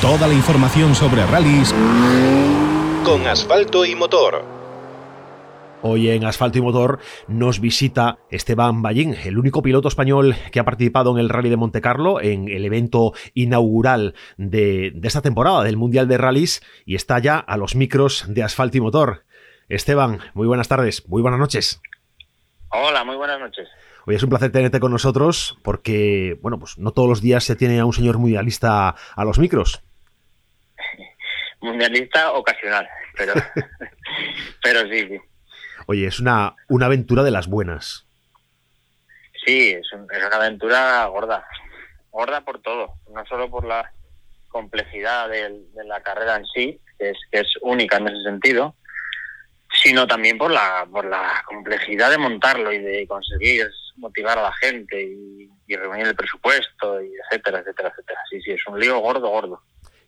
Toda la información sobre rallies con asfalto y motor. Hoy en Asfalto y Motor nos visita Esteban Ballín, el único piloto español que ha participado en el Rally de Monte Carlo, en el evento inaugural de, de, esta temporada del Mundial de Rallys, y está ya a los micros de Asfalto y Motor. Esteban, muy buenas tardes, muy buenas noches. Hola, muy buenas noches. Hoy es un placer tenerte con nosotros porque, bueno, pues no todos los días se tiene a un señor mundialista a los micros. Mundialista ocasional, pero, pero sí, sí. Oye, es una, una aventura de las buenas. Sí, es, un, es una aventura gorda. Gorda por todo, no solo por la complejidad de, de la carrera en sí, que es, que es única en ese sentido, sino también por la, por la complejidad de montarlo y de conseguir motivar a la gente y, y, reunir el presupuesto, y etcétera, etcétera, etcétera. Sí, sí, es un lío gordo, gordo.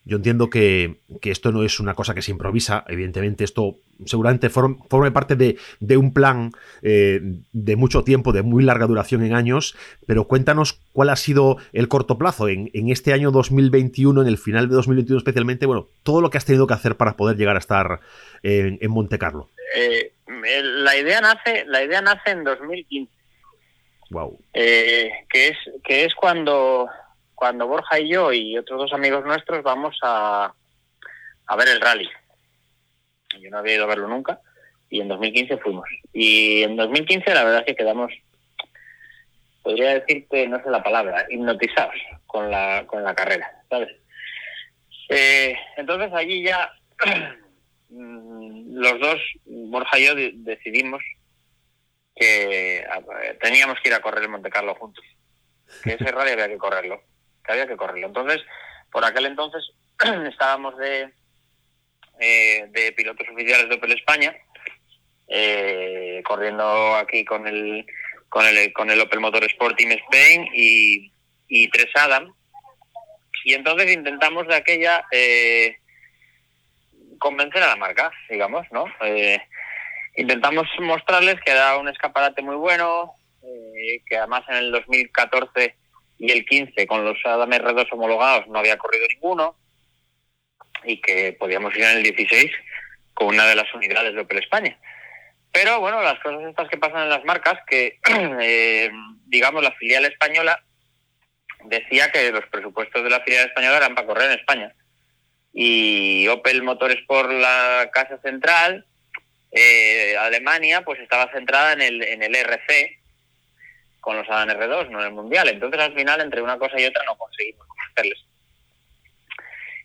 Yo entiendo que, que esto no es una cosa que se improvisa, evidentemente esto seguramente form, forme parte de, de un plan eh, de mucho tiempo, de muy larga duración en años, pero cuéntanos cuál ha sido el corto plazo en, en este año 2021, en el final de 2021 especialmente, bueno, todo lo que has tenido que hacer para poder llegar a estar en, en Monte Carlo. Eh, la idea nace, la idea nace en 2015. Wow. Eh, que es que es cuando cuando Borja y yo y otros dos amigos nuestros vamos a, a ver el rally. Yo no había ido a verlo nunca y en 2015 fuimos. Y en 2015 la verdad es que quedamos, podría decir que no sé la palabra, hipnotizados con la, con la carrera, ¿sabes? Eh, entonces allí ya los dos, Borja y yo, decidimos que teníamos que ir a correr el Monte Carlo juntos. Que ese rally había que correrlo. Que había que correrlo. Entonces, por aquel entonces estábamos de, eh, de pilotos oficiales de Opel España, eh, corriendo aquí con el, con el con el Opel Motorsport Team Spain y, y Tres Adam. Y entonces intentamos de aquella eh, convencer a la marca, digamos, ¿no? Eh, intentamos mostrarles que era un escaparate muy bueno, eh, que además en el 2014 y el 15 con los Adam R2 homologados no había corrido ninguno y que podíamos ir en el 16 con una de las unidades de Opel España. Pero bueno, las cosas estas que pasan en las marcas, que eh, digamos la filial española decía que los presupuestos de la filial española eran para correr en España. Y Opel Motorsport, la casa central, eh, Alemania, pues estaba centrada en el, en el RC, con los Adam R2, no en el Mundial. Entonces al final, entre una cosa y otra, no conseguimos hacerles.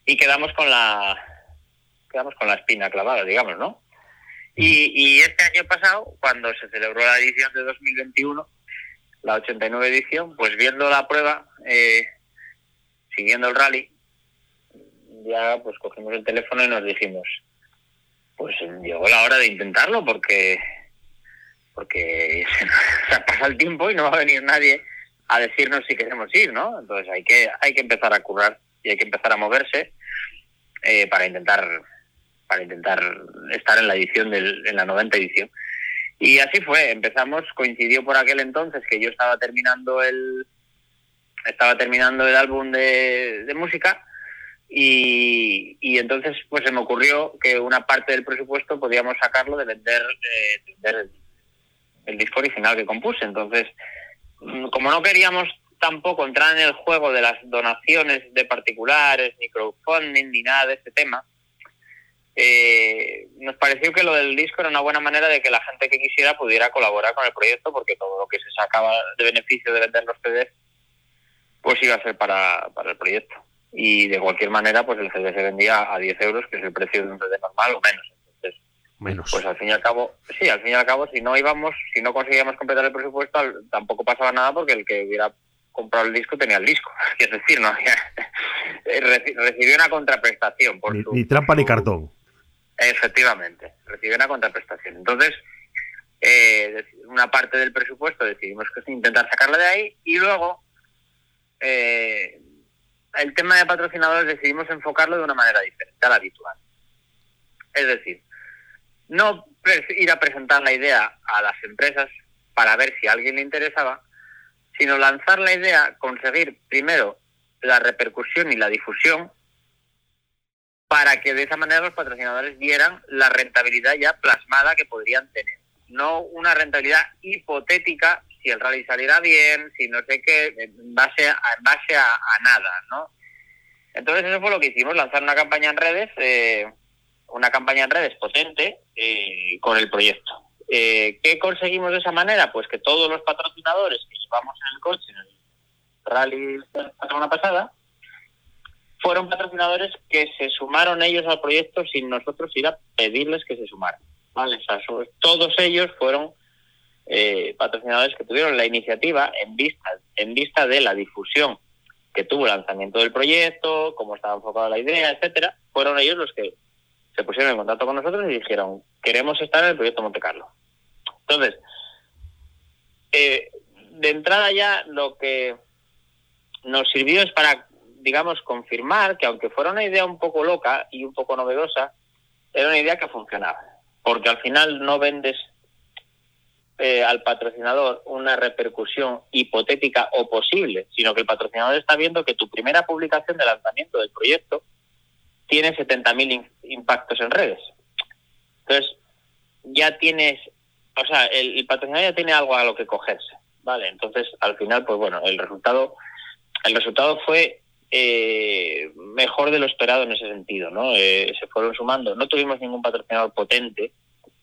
Y quedamos con la quedamos con la espina clavada, digamos, ¿no? Y, y este año pasado, cuando se celebró la edición de 2021, la 89 edición, pues viendo la prueba, eh, siguiendo el rally, ya pues cogimos el teléfono y nos dijimos, pues llegó la hora de intentarlo porque porque se ha pasado el tiempo y no va a venir nadie a decirnos si queremos ir, ¿no? Entonces hay que hay que empezar a currar y hay que empezar a moverse eh, para intentar para intentar estar en la edición del, en la 90 edición. Y así fue, empezamos, coincidió por aquel entonces que yo estaba terminando el estaba terminando el álbum de, de música y, y, entonces pues se me ocurrió que una parte del presupuesto podíamos sacarlo de vender, eh, vender el, disco original que compuse. Entonces, como no queríamos tampoco entrar en el juego de las donaciones de particulares, ni crowdfunding, ni nada de este tema, eh, nos pareció que lo del disco era una buena manera de que la gente que quisiera pudiera colaborar con el proyecto porque todo lo que se sacaba de beneficio de vender los CDs pues iba a ser para, para el proyecto y de cualquier manera pues el CD se vendía a 10 euros que es el precio de un CD normal o menos menos. Pues al fin y al cabo sí al fin y al cabo si no íbamos si no conseguíamos completar el presupuesto tampoco pasaba nada porque el que hubiera comprado el disco tenía el disco. Es decir no recibió una contraprestación por ni, su, ni trampa su, ni cartón. Efectivamente recibió una contraprestación. Entonces eh, una parte del presupuesto decidimos que intentar sacarla de ahí y luego eh, el tema de patrocinadores decidimos enfocarlo de una manera diferente a la habitual. Es decir, no ir a presentar la idea a las empresas para ver si a alguien le interesaba, sino lanzar la idea, conseguir primero la repercusión y la difusión para que de esa manera los patrocinadores vieran la rentabilidad ya plasmada que podrían tener. No una rentabilidad hipotética si el rally saliera bien, si no sé qué, en base a, base a, nada, ¿no? Entonces eso fue lo que hicimos, lanzar una campaña en redes, eh, una campaña en redes potente eh, con el proyecto. Eh, ¿Qué conseguimos de esa manera? Pues que todos los patrocinadores que llevamos en el coche, en el rally la semana pasada, fueron patrocinadores que se sumaron ellos al proyecto sin nosotros ir a pedirles que se sumaran. ¿vale? todos ellos fueron eh, patrocinadores que tuvieron la iniciativa en vista, en vista de la difusión que tuvo el lanzamiento del proyecto, cómo estaba enfocada la idea, etcétera, fueron ellos los que se pusieron en contacto con nosotros y dijeron queremos estar en el proyecto Monte Carlo. Entonces, eh, de entrada ya lo que nos sirvió es para digamos, confirmar que aunque fuera una idea un poco loca y un poco novedosa, era una idea que funcionaba. Porque al final no vendes eh, al patrocinador una repercusión hipotética o posible, sino que el patrocinador está viendo que tu primera publicación de lanzamiento del proyecto tiene 70.000 impactos en redes. Entonces, ya tienes, o sea, el, patrocinador ya tiene algo a lo que cogerse, ¿vale? Entonces, al final, pues bueno, el resultado, el resultado fue eh, mejor de lo esperado en ese sentido, ¿no? Eh, se fueron sumando. No tuvimos ningún patrocinador potente,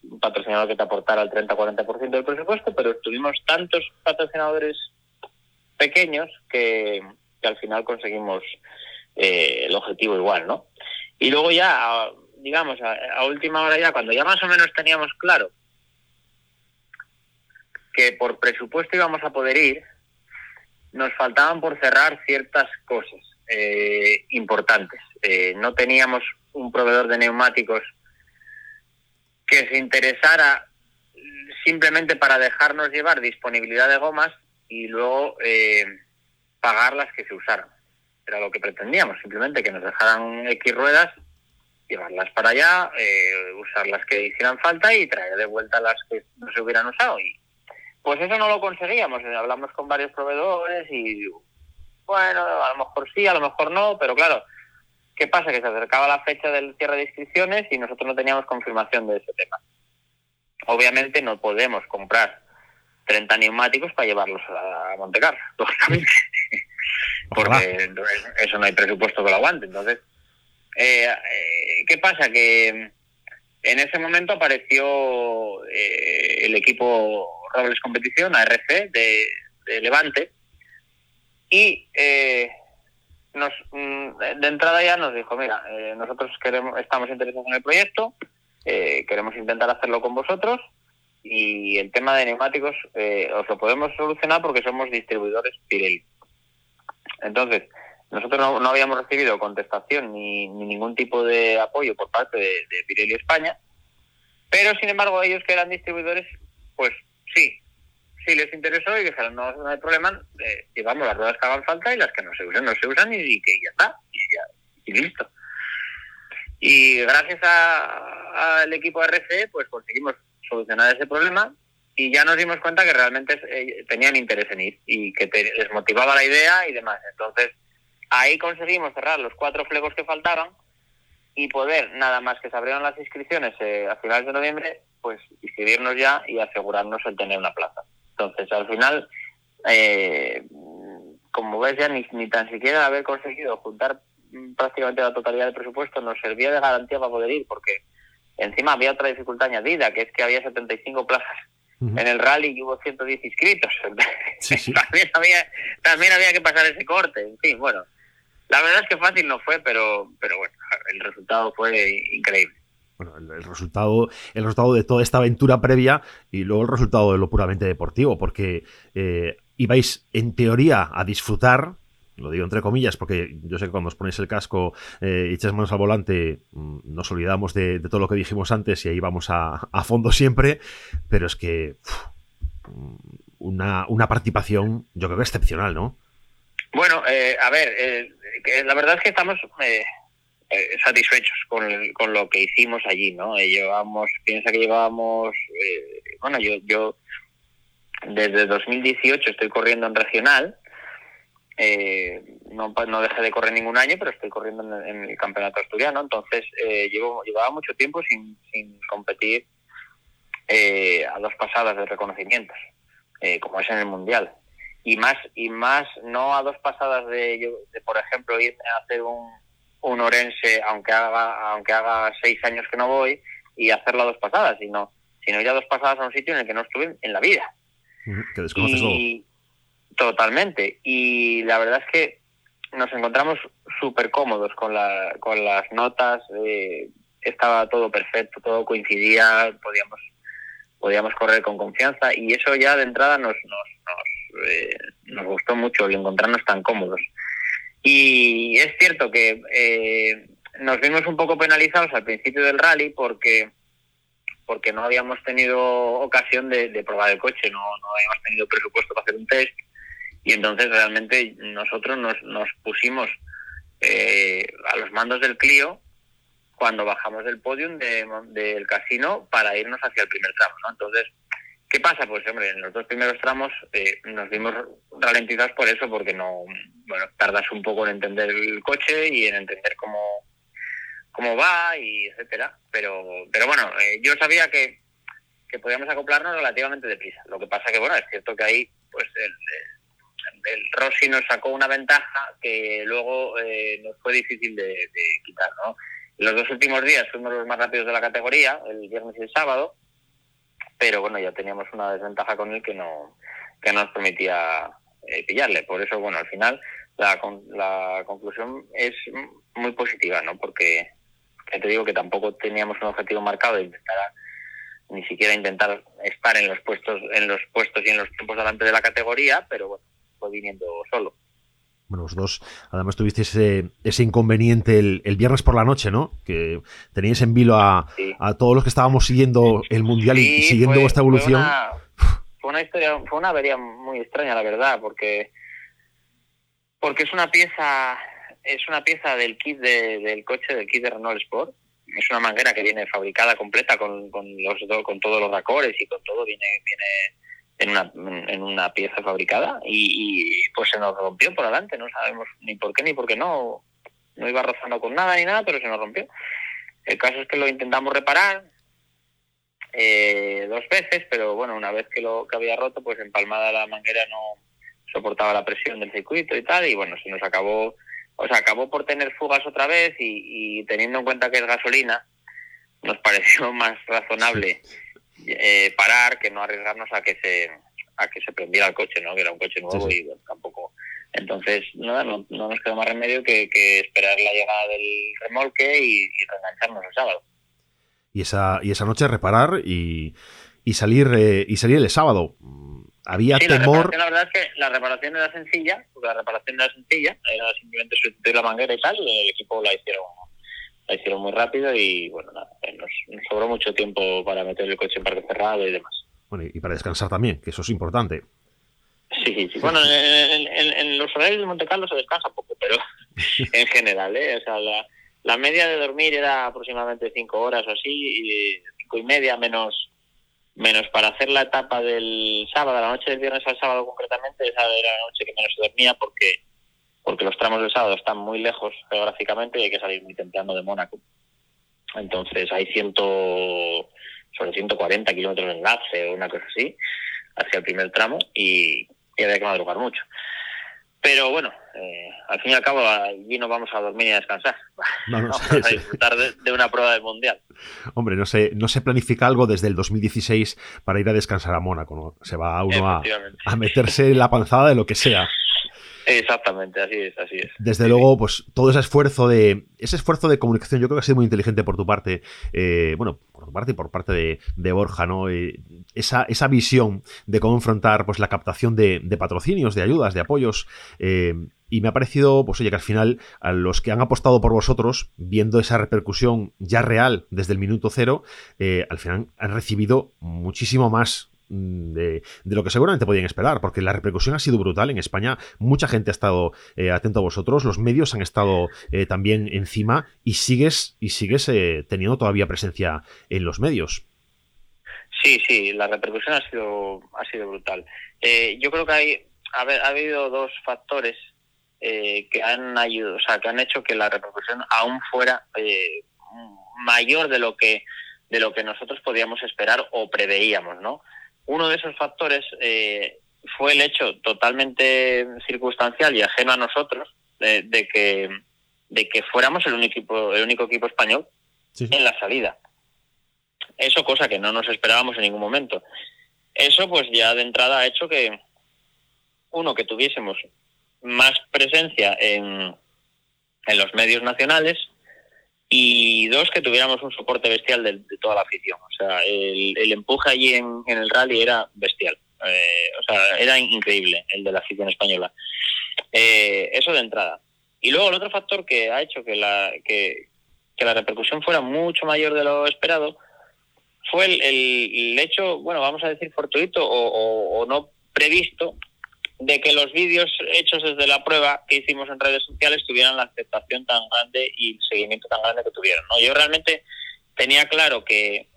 un patrocinador que te aportara el 30-40% del presupuesto, pero tuvimos tantos patrocinadores pequeños que, al final conseguimos eh, el objetivo igual, ¿no? Y luego ya, digamos, a última hora ya, cuando ya más o menos teníamos claro que por presupuesto íbamos a poder ir, nos faltaban por cerrar ciertas cosas eh, importantes. Eh, no teníamos un proveedor de neumáticos que se interesara simplemente para dejarnos llevar disponibilidad de gomas y luego eh, pagar las que se usaran. Era lo que pretendíamos, simplemente que nos dejaran X ruedas, llevarlas para allá, eh, usar las que hicieran falta y traer de vuelta las que no se hubieran usado. Y pues eso no lo conseguíamos. Hablamos con varios proveedores y bueno, a lo mejor sí, a lo mejor no, pero claro, ¿qué pasa? Que se acercaba la fecha del cierre de inscripciones y nosotros no teníamos confirmación de ese tema. Obviamente no podemos comprar 30 neumáticos para llevarlos a Montecarlo, lógicamente, porque eso no hay presupuesto que lo aguante. Entonces, eh, eh, ¿qué pasa? Que en ese momento apareció eh, el equipo Robles Competición, ARC, de, de Levante, y eh, nos, mm, de entrada ya nos dijo, mira, eh, nosotros queremos, estamos interesados en el proyecto, eh, queremos intentar hacerlo con vosotros y el tema de neumáticos os lo podemos solucionar porque somos distribuidores Pirelli. Entonces, nosotros no, habíamos recibido contestación ni, ningún tipo de apoyo por parte de, Pirelli España, pero sin embargo ellos que eran distribuidores, pues sí, sí les interesó y dijeron, no, no hay problema, eh, llevamos las ruedas que hagan falta y las que no se usan, no se usan y, que ya está, y, listo. Y gracias al equipo RC, pues conseguimos solucionar ese problema y ya nos dimos cuenta que realmente eh, tenían interés en ir y que les motivaba la idea y demás. Entonces, ahí conseguimos cerrar los cuatro flegos que faltaban y poder, nada más que se abrieron las inscripciones eh, a finales de noviembre, pues inscribirnos ya y asegurarnos el tener una plaza. Entonces, al final, eh, como ves ya, ni, ni tan siquiera haber conseguido juntar prácticamente la totalidad del presupuesto nos servía de garantía para poder ir, porque encima había otra dificultad añadida, que es que había 75 plazas en el rally y hubo 110 inscritos. también, había, también había que pasar ese corte. En fin, bueno, la verdad es que fácil no fue, pero, pero bueno, el resultado fue increíble bueno, el, resultado, el resultado de toda esta aventura previa y luego el resultado de lo puramente deportivo, porque eh, ibais en teoría a disfrutar, lo digo entre comillas, porque yo sé que cuando os ponéis el casco eh, y echáis manos al volante, mm, nos olvidamos de, todo lo que dijimos antes y ahí vamos a, fondo siempre, pero es que una, una, participación, yo creo que excepcional, ¿no? Bueno, eh, a ver, la verdad es que estamos eh, satisfechos con, con lo que hicimos allí, ¿no? Eh, llevamos, piensa que llevábamos, eh, bueno, yo, yo desde 2018 estoy corriendo en regional eh, no, no dejé de correr ningún año, pero estoy corriendo en, el campeonato asturiano, entonces eh, llevo, llevaba mucho tiempo sin, sin competir eh, a dos pasadas de reconocimientos, eh, como es en el mundial. Y más, y más no a dos pasadas de, de por ejemplo, ir a hacer un, un Orense, aunque haga, aunque haga seis años que no voy, y hacerlo a dos pasadas, sino, sino ir a dos pasadas a un sitio en el que no estuve en la vida. Que desconoces y, Totalmente. Y la verdad es que nos encontramos súper cómodos con, la, con las notas. Eh, estaba todo perfecto, todo coincidía, podíamos podíamos correr con confianza y eso ya de entrada nos nos, nos, eh, nos gustó mucho el encontrarnos tan cómodos. Y es cierto que eh, nos vimos un poco penalizados al principio del rally porque porque no habíamos tenido ocasión de, de probar el coche, no, no habíamos tenido presupuesto para hacer un test y entonces realmente nosotros nos, nos pusimos eh, a los mandos del Clio cuando bajamos del podium del casino para irnos hacia el primer tramo, ¿no? Entonces, ¿qué pasa? Pues hombre, en los dos primeros tramos eh, nos vimos ralentizados por eso, porque no, bueno, tardas un poco en entender el coche y en entender cómo, cómo va y etcétera. Pero, pero bueno, eh, yo sabía que, que podíamos acoplarnos relativamente deprisa. Lo que pasa que, bueno, es cierto que ahí, pues, el Rossi nos sacó una ventaja que luego eh, nos fue difícil de, quitar, ¿no? Los dos últimos días fuimos los más rápidos de la categoría, el viernes y el sábado, pero bueno, ya teníamos una desventaja con él que no que nos permitía eh, pillarle. Por eso, bueno, al final la, la conclusión es muy positiva, ¿no? Porque ya te digo que tampoco teníamos un objetivo marcado de intentar ni siquiera intentar estar en los puestos en los puestos y en los tiempos delante de la categoría, pero bueno, viniendo solo. Bueno, los dos, además tuvisteis ese, ese inconveniente el, viernes por la noche, ¿no? Que teníais en vilo a, todos los que estábamos siguiendo el Mundial y siguiendo vuestra evolución. Fue una, historia, fue una avería muy extraña, la verdad, porque porque es una pieza es una pieza del kit del coche, del kit de Renault Sport. Es una manguera que viene fabricada completa con, con, los, con todos los racores y con todo, viene, viene en una, en una pieza fabricada y, pues se nos rompió por adelante, no sabemos ni por qué ni por qué no, no iba rozando con nada ni nada, pero se nos rompió. El caso es que lo intentamos reparar eh, dos veces, pero bueno, una vez que lo que había roto, pues empalmada la manguera no soportaba la presión del circuito y tal, y bueno, se nos acabó, o sea, acabó por tener fugas otra vez y, y teniendo en cuenta que es gasolina, nos pareció más razonable eh, parar que no arriesgarnos a que se a que se prendiera el coche, ¿no? Que era un coche nuevo y tampoco. Entonces, nada, no, nos quedó más remedio que, esperar la llegada del remolque y, y reengancharnos el sábado. Y esa, y esa noche reparar y, y salir eh, y salir el sábado. Había temor. La, verdad es que la reparación era sencilla, porque la reparación era sencilla, era simplemente sustituir la manguera y tal, y el equipo la hicieron la hicieron muy rápido y bueno, nada, eh, nos, sobró mucho tiempo para meter el coche en parque cerrado y demás. Bueno, y para descansar también, que eso es importante. Sí, sí. Bueno, en, los horarios de Monte Carlo se descansa poco, pero en general, ¿eh? O sea, la, la media de dormir era aproximadamente cinco horas o así, y cinco y media menos menos para hacer la etapa del sábado, la noche del viernes al sábado concretamente, esa era la noche que menos se dormía porque porque los tramos del sábado están muy lejos geográficamente y hay que salir muy temprano de Mónaco. Entonces hay ciento, sobre 140 kilómetros de enlace o una cosa así hacia el primer tramo y, había que madrugar mucho. Pero bueno, eh, al fin y al cabo allí no vamos a dormir y a descansar. vamos a disfrutar de, una prueba del Mundial. Hombre, no se, no se planifica algo desde el 2016 para ir a descansar a Mónaco, ¿no? Se va uno a, a meterse la panzada de lo que sea. Exactamente, así es, así es. Desde luego, pues todo ese esfuerzo de ese esfuerzo de comunicación, yo creo que ha sido muy inteligente por tu parte, eh, bueno, por tu parte y por parte de, Borja, ¿no? Eh, esa, esa visión de cómo enfrentar pues la captación de, patrocinios, de ayudas, de apoyos. Eh, y me ha parecido, pues oye, que al final, a los que han apostado por vosotros, viendo esa repercusión ya real desde el minuto cero, al final han recibido muchísimo más Mm, de, lo que seguramente podían esperar, porque la repercusión ha sido brutal en España. Mucha gente ha estado eh, atento a vosotros, los medios han estado eh, también encima y sigues y sigues eh, teniendo todavía presencia en los medios. Sí, sí, la repercusión ha sido ha sido brutal. yo creo que hay ha, ha habido dos factores eh, que han ayudado, o sea, que han hecho que la repercusión aún fuera eh, mayor de lo que de lo que nosotros podíamos esperar o preveíamos, ¿no? Uno de esos factores eh, fue el hecho totalmente circunstancial y ajeno a nosotros de, que de que fuéramos el único equipo, el único equipo español en la salida. Eso cosa que no nos esperábamos en ningún momento. Eso pues ya de entrada ha hecho que uno que tuviésemos más presencia en, en los medios nacionales y dos, que tuviéramos un soporte bestial de, toda la afición. O sea, el, empuje allí en, el rally era bestial. Eh, o sea, era increíble el de la afición española. Eh, eso de entrada. Y luego el otro factor que ha hecho que la, que, la repercusión fuera mucho mayor de lo esperado fue el, hecho, bueno, vamos a decir fortuito o no previsto de que los vídeos hechos desde la prueba que hicimos en redes sociales tuvieran la aceptación tan grande y el seguimiento tan grande que tuvieron. ¿no? Yo realmente tenía claro que,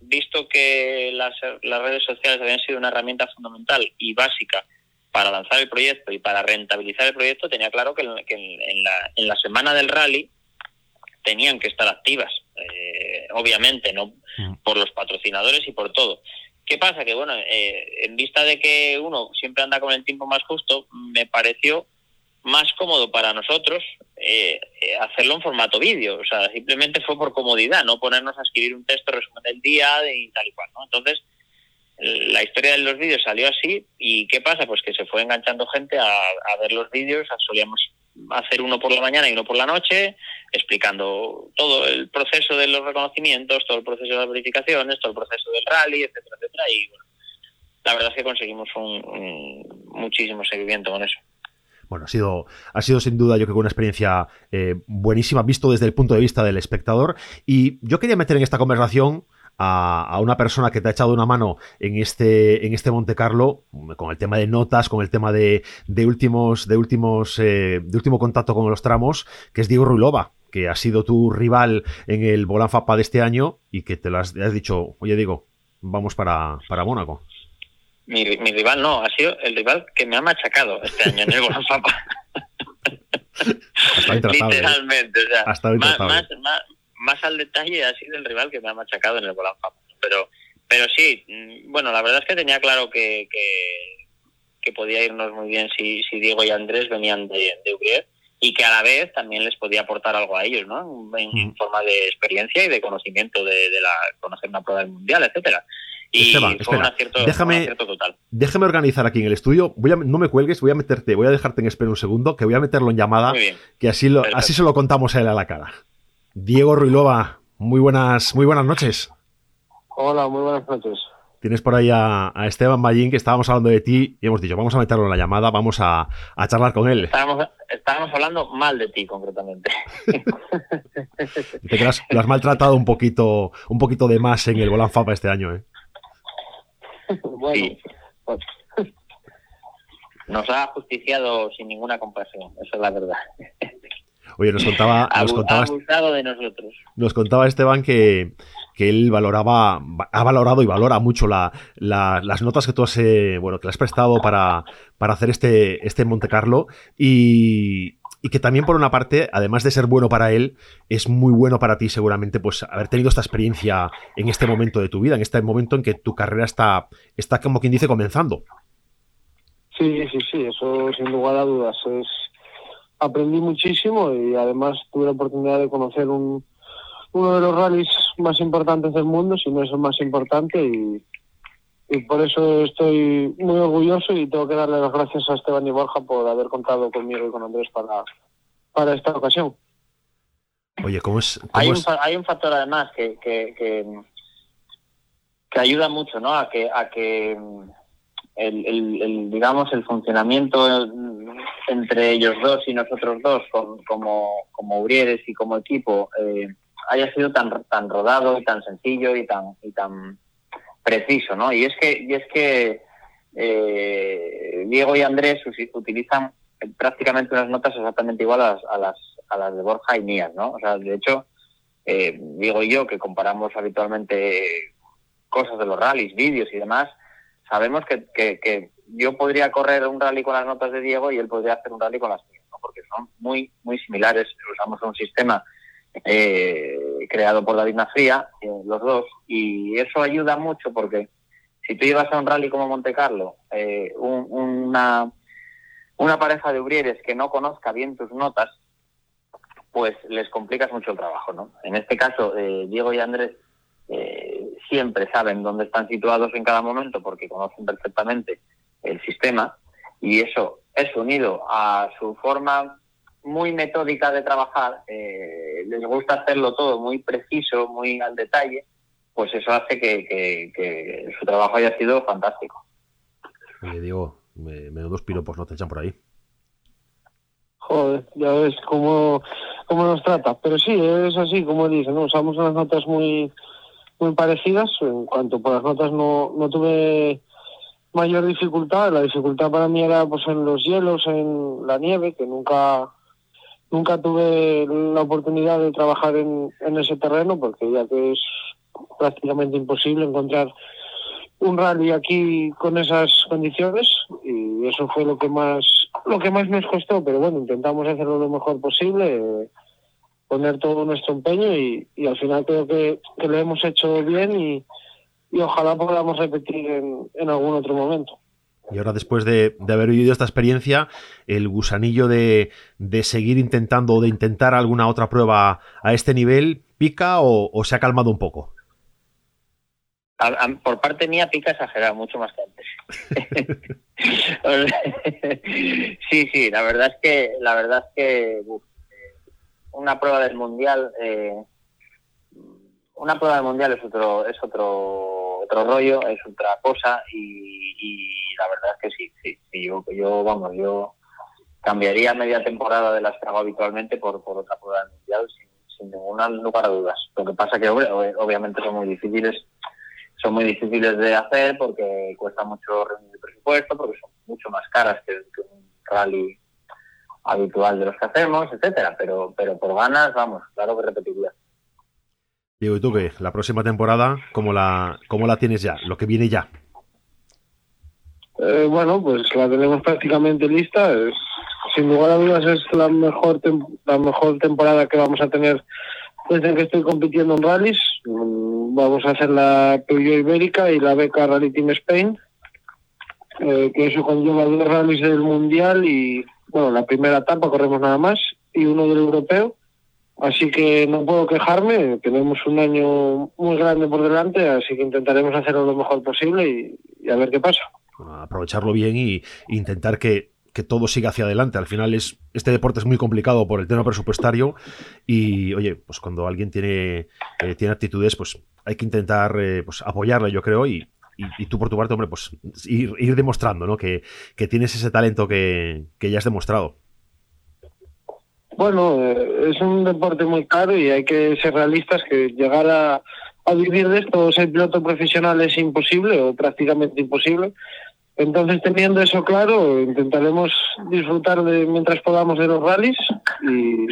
visto que las, redes sociales habían sido una herramienta fundamental y básica para lanzar el proyecto y para rentabilizar el proyecto, tenía claro que, en, la, semana del rally tenían que estar activas, eh, obviamente, no mm. por los patrocinadores y por todo. ¿Qué pasa? Que bueno, eh, en vista de que uno siempre anda con el tiempo más justo, me pareció más cómodo para nosotros eh, eh, hacerlo en formato vídeo. O sea, simplemente fue por comodidad, no ponernos a escribir un texto resumen del día y tal y cual, ¿no? Entonces, la historia de los vídeos salió así y ¿qué pasa? Pues que se fue enganchando gente a, a ver los vídeos, solíamos hacer uno por la mañana y uno por la noche, explicando todo el proceso de los reconocimientos, todo el proceso de las verificaciones, todo el proceso del rally, etcétera, etcétera. Y bueno, la verdad es que conseguimos un, muchísimo seguimiento con eso. Bueno, ha sido, ha sido sin duda, yo creo que una experiencia eh, buenísima, visto desde el punto de vista del espectador. Y yo quería meter en esta conversación a, una persona que te ha echado una mano en este, en este Monte Carlo, con el tema de notas, con el tema de, de últimos, de últimos, eh, de último contacto con los tramos, que es Diego Ruilova, que ha sido tu rival en el Volán Fapa de este año y que te lo has, dicho, oye Diego, vamos para, para Mónaco. Mi, rival no, ha sido el rival que me ha machacado este año en el Volán Fapa. Literalmente, o sea, más, más al detalle ha sido el rival que me ha machacado en el Volán Pero, pero sí, mm, bueno, la verdad es que tenía claro que, que, podía irnos muy bien si, si Diego y Andrés venían de, de y que a la vez también les podía aportar algo a ellos, ¿no? En, mm. forma de experiencia y de conocimiento de, la conocer una prueba del mundial, etcétera. Y Esteban, fue un acierto, déjame, total. déjame organizar aquí en el estudio. Voy a, no me cuelgues, voy a meterte, voy a dejarte en espera un segundo, que voy a meterlo en llamada, que así lo, así se lo contamos a él a la cara. Diego Ruilova, muy buenas, muy buenas noches. Hola, muy buenas noches. Tienes por ahí a, Esteban Ballín, que estábamos hablando de ti y hemos dicho, vamos a meterlo en la llamada, vamos a, charlar con él. Estábamos, hablando mal de ti, concretamente. Te creas, lo has maltratado un poquito, un poquito de más en el Volán Fapa este año, ¿eh? Bueno, pues, nos ha justiciado sin ninguna compasión, eso es la verdad. Oye, nos contaba. Nos contaba, de nosotros. Nos contaba Esteban que, que él valoraba, ha valorado y valora mucho la, las notas que tú has, eh, bueno, que le has prestado para, para hacer este, este Monte Carlo y, y, que también por una parte, además de ser bueno para él, es muy bueno para ti seguramente pues haber tenido esta experiencia en este momento de tu vida, en este momento en que tu carrera está, está como quien dice comenzando. Sí, sí, sí, eso sin lugar a dudas es aprendí muchísimo y además tuve la oportunidad de conocer un, uno de los rallies más importantes del mundo, si no es el más importante, y, por eso estoy muy orgulloso y tengo que darle las gracias a Esteban y Borja por haber contado conmigo y con Andrés para, para esta ocasión. Oye, ¿cómo es? hay, Un, hay un factor además que, que, que, que ayuda mucho, ¿no? A que, a que el, el, digamos, el funcionamiento entre ellos dos y nosotros dos, como, como Urieres y como equipo, eh, haya sido tan, tan rodado y tan sencillo y tan, y tan preciso, ¿no? Y es que, y es que eh, Diego y Andrés utilizan prácticamente unas notas exactamente igual a las, a las, a las de Borja y mías, ¿no? O sea, de hecho, eh, Diego y yo, que comparamos habitualmente cosas de los rallies, vídeos y demás, sabemos que, que, yo podría correr un rally con las notas de Diego y él podría hacer un rally con las mías, porque son muy, muy similares. Usamos un sistema eh, creado por David Nafría, eh, los dos, y eso ayuda mucho porque si tú llevas a un rally como Monte Carlo, eh, una, una pareja de ubrieres que no conozca bien tus notas, pues les complicas mucho el trabajo, ¿no? En este caso, eh, Diego y Andrés eh, siempre saben dónde están situados en cada momento porque conocen perfectamente el sistema y eso es unido a su forma muy metódica de trabajar, eh, les gusta hacerlo todo muy preciso, muy al detalle, pues eso hace que, su trabajo haya sido fantástico. Oye, Diego, menudos piropos no te echan por ahí. Joder, ya ves cómo, cómo nos trata. Pero sí, es así, como dicen, ¿no? usamos unas notas muy muy parecidas. En cuanto por las notas no, no tuve mayor dificultad. La dificultad para mí era pues en los hielos, en la nieve, que nunca nunca tuve la oportunidad de trabajar en, en ese terreno, porque ya que es prácticamente imposible encontrar un rally aquí con esas condiciones y eso fue lo que más lo que más nos costó pero bueno intentamos hacerlo lo mejor posible poner todo nuestro empeño y, al final creo que, lo hemos hecho bien y, ojalá podamos repetir en, algún otro momento. Y ahora, después de, haber vivido esta experiencia, el gusanillo de, seguir intentando o de intentar alguna otra prueba a este nivel, ¿pica o, se ha calmado un poco? por parte mía pica exagerado, mucho más que antes. sí, sí, la verdad es que, la verdad es que una prueba del mundial eh, una prueba del mundial es otro es otro otro rollo es otra cosa y, la verdad es que sí sí, sí yo, yo vamos yo cambiaría media temporada de las que hago habitualmente por, por otra prueba del mundial sin, sin ninguna lugar a dudas. Lo que pasa que obviamente son muy difíciles son muy difíciles de hacer porque cuesta mucho reunir el presupuesto porque son mucho más caras que un rally habitual de los que hacemos, etcétera, pero, pero por ganas, vamos, claro que repetiría. Diego, ¿y tú qué? La próxima temporada, ¿cómo la, cómo la tienes ya? Lo que viene ya. Eh, bueno, pues la tenemos prácticamente lista. Es, sin lugar a dudas es la mejor la mejor temporada que vamos a tener desde que estoy compitiendo en rallies. Mm, vamos a hacer la Peugeot Ibérica y la Beca Rally Team Spain, eh, que eso conlleva dos rallies del Mundial y bueno, la primera etapa corremos nada más y uno del europeo. Así que no puedo quejarme, tenemos un año muy grande por delante, así que intentaremos hacerlo lo mejor posible y, a ver qué pasa. Aprovecharlo bien y intentar que, todo siga hacia adelante. Al final es este deporte es muy complicado por el tema presupuestario y oye, pues cuando alguien tiene, eh, tiene actitudes, pues hay que intentar eh, pues apoyarle, yo creo, y, y, tú por tu parte, hombre, pues ir, demostrando, ¿no? Que, tienes ese talento que, ya has demostrado. Bueno, eh, es un deporte muy caro y hay que ser realistas que llegar a, vivir de esto, ser piloto profesional es imposible o prácticamente imposible. Entonces, teniendo eso claro, intentaremos disfrutar de mientras podamos de los rallies y,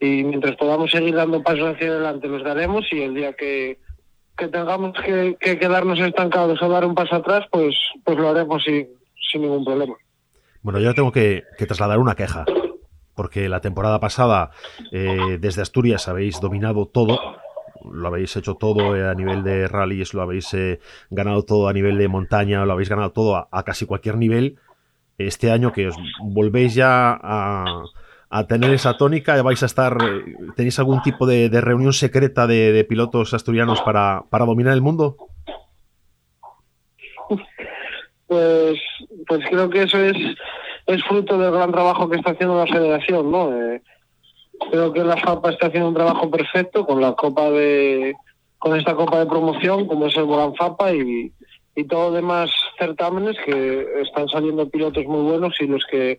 y mientras podamos seguir dando pasos hacia adelante los daremos y el día que, que tengamos que, quedarnos estancados o dar un paso atrás, pues, pues lo haremos sin, ningún problema. Bueno, yo tengo que, trasladar una queja, porque la temporada pasada eh, desde Asturias habéis dominado todo, lo habéis hecho todo eh, a nivel de rallies, lo habéis eh, ganado todo a nivel de montaña, lo habéis ganado todo a, a casi cualquier nivel. Este año que os volvéis ya a, a tener esa tónica? ¿Vais a estar, eh, tenéis algún tipo de, reunión secreta de, pilotos asturianos para, para, dominar el mundo? Pues, pues creo que eso es, es fruto del gran trabajo que está haciendo la federación, ¿no? Eh, creo que la FAPA está haciendo un trabajo perfecto con la copa de, con esta copa de promoción, como es el Gran FAPA y, y todos demás certámenes que están saliendo pilotos muy buenos y los que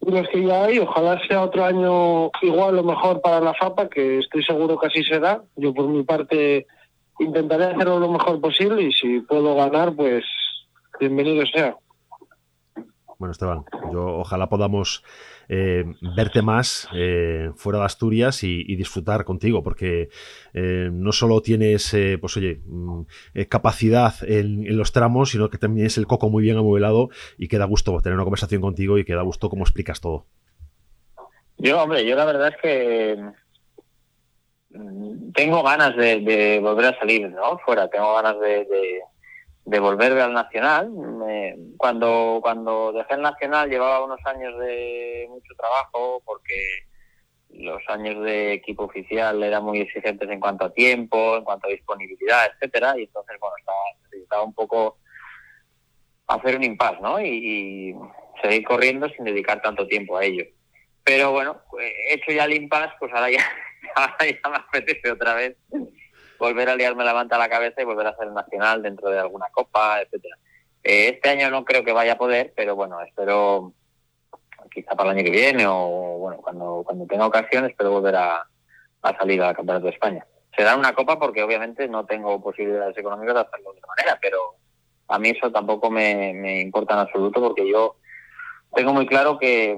los que ya hay. Ojalá sea otro año igual o mejor para la FAPA, que estoy seguro que así será. Yo por mi parte intentaré hacerlo lo mejor posible y si puedo ganar, pues bienvenido sea. Bueno, Esteban, yo ojalá podamos eh, verte más eh, fuera de Asturias y, disfrutar contigo, porque eh, no solo tienes, pues oye, mm, capacidad en, los tramos, sino que también es el coco muy bien amueblado y queda gusto tener una conversación contigo y queda gusto cómo explicas todo. Yo, hombre, yo la verdad es que mm, tengo ganas de, volver a salir, ¿no? Fuera, tengo ganas de, volver al Nacional. cuando, cuando dejé el Nacional llevaba unos años de mucho trabajo porque los años de equipo oficial eran muy exigentes en cuanto a tiempo, en cuanto a disponibilidad, etcétera, y entonces, bueno, estaba, necesitaba un poco hacer un impasse, ¿no? Y, seguir corriendo sin dedicar tanto tiempo a ello. Pero bueno, hecho ya el impasse, pues ahora ya, ahora ya me apetece otra vez volver a liarme la manta a la cabeza y volver a el nacional dentro de alguna copa, etcétera. Eh, este año no creo que vaya a poder, pero bueno, espero quizá para el año que viene o bueno, cuando, cuando tenga ocasión espero volver a, salir al Campeonato de España. Será una copa porque obviamente no tengo posibilidades económicas de hacerlo de otra manera, pero a mí eso tampoco me, importa en absoluto porque yo tengo muy claro que,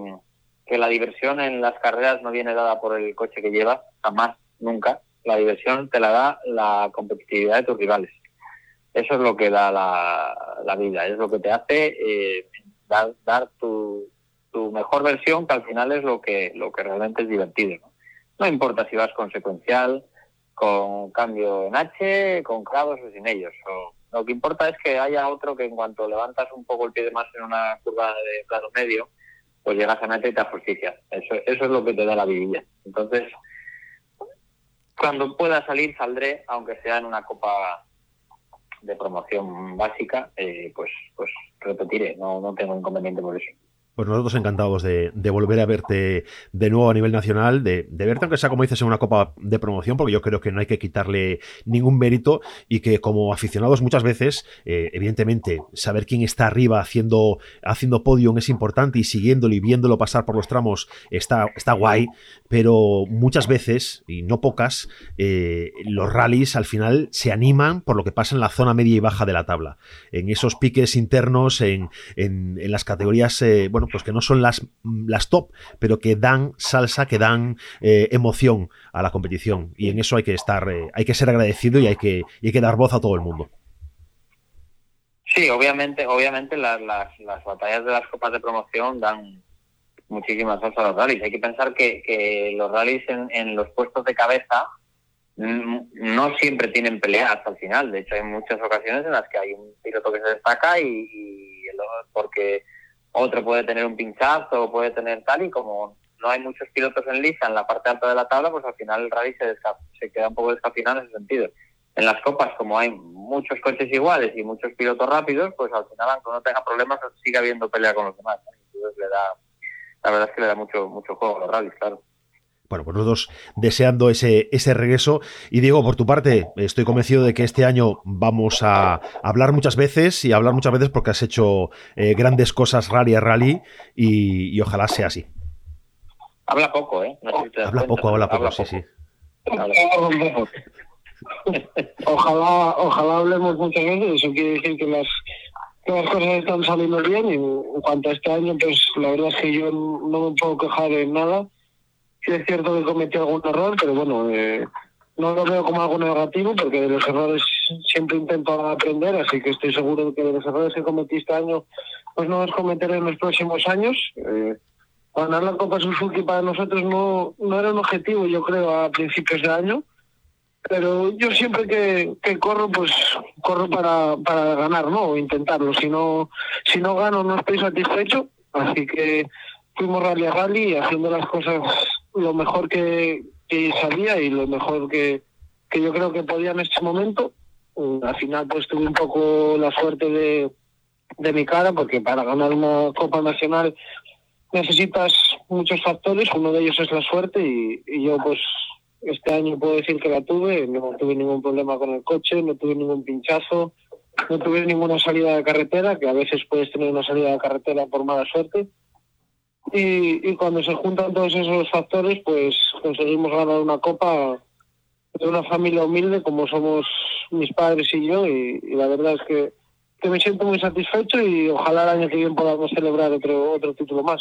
que la diversión en las carreras no viene dada por el coche que llevas, jamás, nunca. La diversión te la da la competitividad de tus rivales. Eso es lo que da la, vida, es lo que te hace eh, dar, dar tu, tu mejor versión, que al final es lo que, lo que realmente es divertido. ¿no? no importa si vas con secuencial, con cambio en H, con clavos o sin ellos. Lo que importa es que haya otro que en cuanto levantas un poco el pie de más en una curva de plano medio, pues llegas a meta y te justicia. Eso, eso es lo que te da la vidilla. Entonces, cuando pueda salir, saldré, aunque sea en una copa de promoción básica, eh, pues, pues repetiré, no, no tengo inconveniente por eso. Pues nosotros encantados de, volver a verte de nuevo a nivel nacional, de, verte aunque sea como dices en una copa de promoción, porque yo creo que no hay que quitarle ningún mérito y que como aficionados muchas veces, eh, evidentemente, saber quién está arriba haciendo, haciendo podium es importante y siguiéndolo y viéndolo pasar por los tramos está, está guay, pero muchas veces, y no pocas, eh, los rallies al final se animan por lo que pasa en la zona media y baja de la tabla, en esos piques internos, en, en, las categorías, eh, pues que no son las, las top, pero que dan salsa, que dan eh, emoción a la competición. Y en eso hay que estar, eh, hay que ser agradecido y hay que, hay que dar voz a todo el mundo. Sí, obviamente, obviamente las, las, batallas de las copas de promoción dan muchísimas salsa a los rallies. Hay que pensar que, que los rallies en, en los puestos de cabeza mm, no siempre tienen pelea hasta el final. De hecho, hay muchas ocasiones en las que hay un piloto que se destaca y, y porque otro puede tener un pinchazo, puede tener tal, y como no hay muchos pilotos en lisa en la parte alta de la tabla, pues al final el rally se, se queda un poco descafinado en ese sentido. En las copas, como hay muchos coches iguales y muchos pilotos rápidos, pues al final, aunque no tenga problemas, sigue habiendo pelea con los demás. Entonces le da, la verdad es que le da mucho, mucho juego a los rallies, claro. Bueno, pues nosotros deseando ese, ese regreso. Y Diego, por tu parte, estoy convencido de que este año vamos a hablar muchas veces y hablar muchas veces porque has hecho eh, grandes cosas rally a rally y, ojalá sea así. Habla poco, ¿eh? habla poco, habla poco, sí, sí. ojalá, ojalá hablemos muchas veces, eso quiere decir que las, que las cosas están saliendo bien y en cuanto a este año, pues la verdad es que yo no me puedo quejar en nada Sí es cierto que cometí algún error, pero bueno, eh, no lo veo como algo negativo porque de los errores siempre intento aprender, así que estoy seguro de que de los errores que cometí este año pues no los cometeré en los próximos años. Eh, ganar la Copa Suzuki para nosotros no, no era un objetivo, yo creo, a principios de año. Pero yo siempre que, corro, pues corro para, para ganar, ¿no? O intentarlo. Si no, si no gano, no estoy satisfecho. Así que fuimos rally a rally haciendo las cosas lo mejor que, sabía y lo mejor que, que yo creo que podía en este momento. Mm, al final pues tuve un poco la suerte de, de mi cara porque para ganar una Copa Nacional necesitas muchos factores, uno de ellos es la suerte y, yo pues este año puedo decir que la tuve, no tuve ningún problema con el coche, no tuve ningún pinchazo, no tuve ninguna salida de carretera, que a veces puedes tener una salida de carretera por mala suerte y, cuando se juntan todos esos factores, pues conseguimos ganar una copa de una familia humilde como somos mis padres y yo y, la verdad es que, me siento muy satisfecho y ojalá el año que viene podamos celebrar otro, otro título más.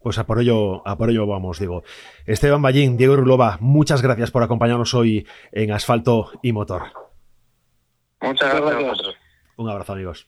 Pues a por ello, a por ello vamos, digo. Esteban Ballín, Diego Rulova, muchas gracias por acompañarnos hoy en Asfalto y Motor. Muchas gracias. Un abrazo, amigos.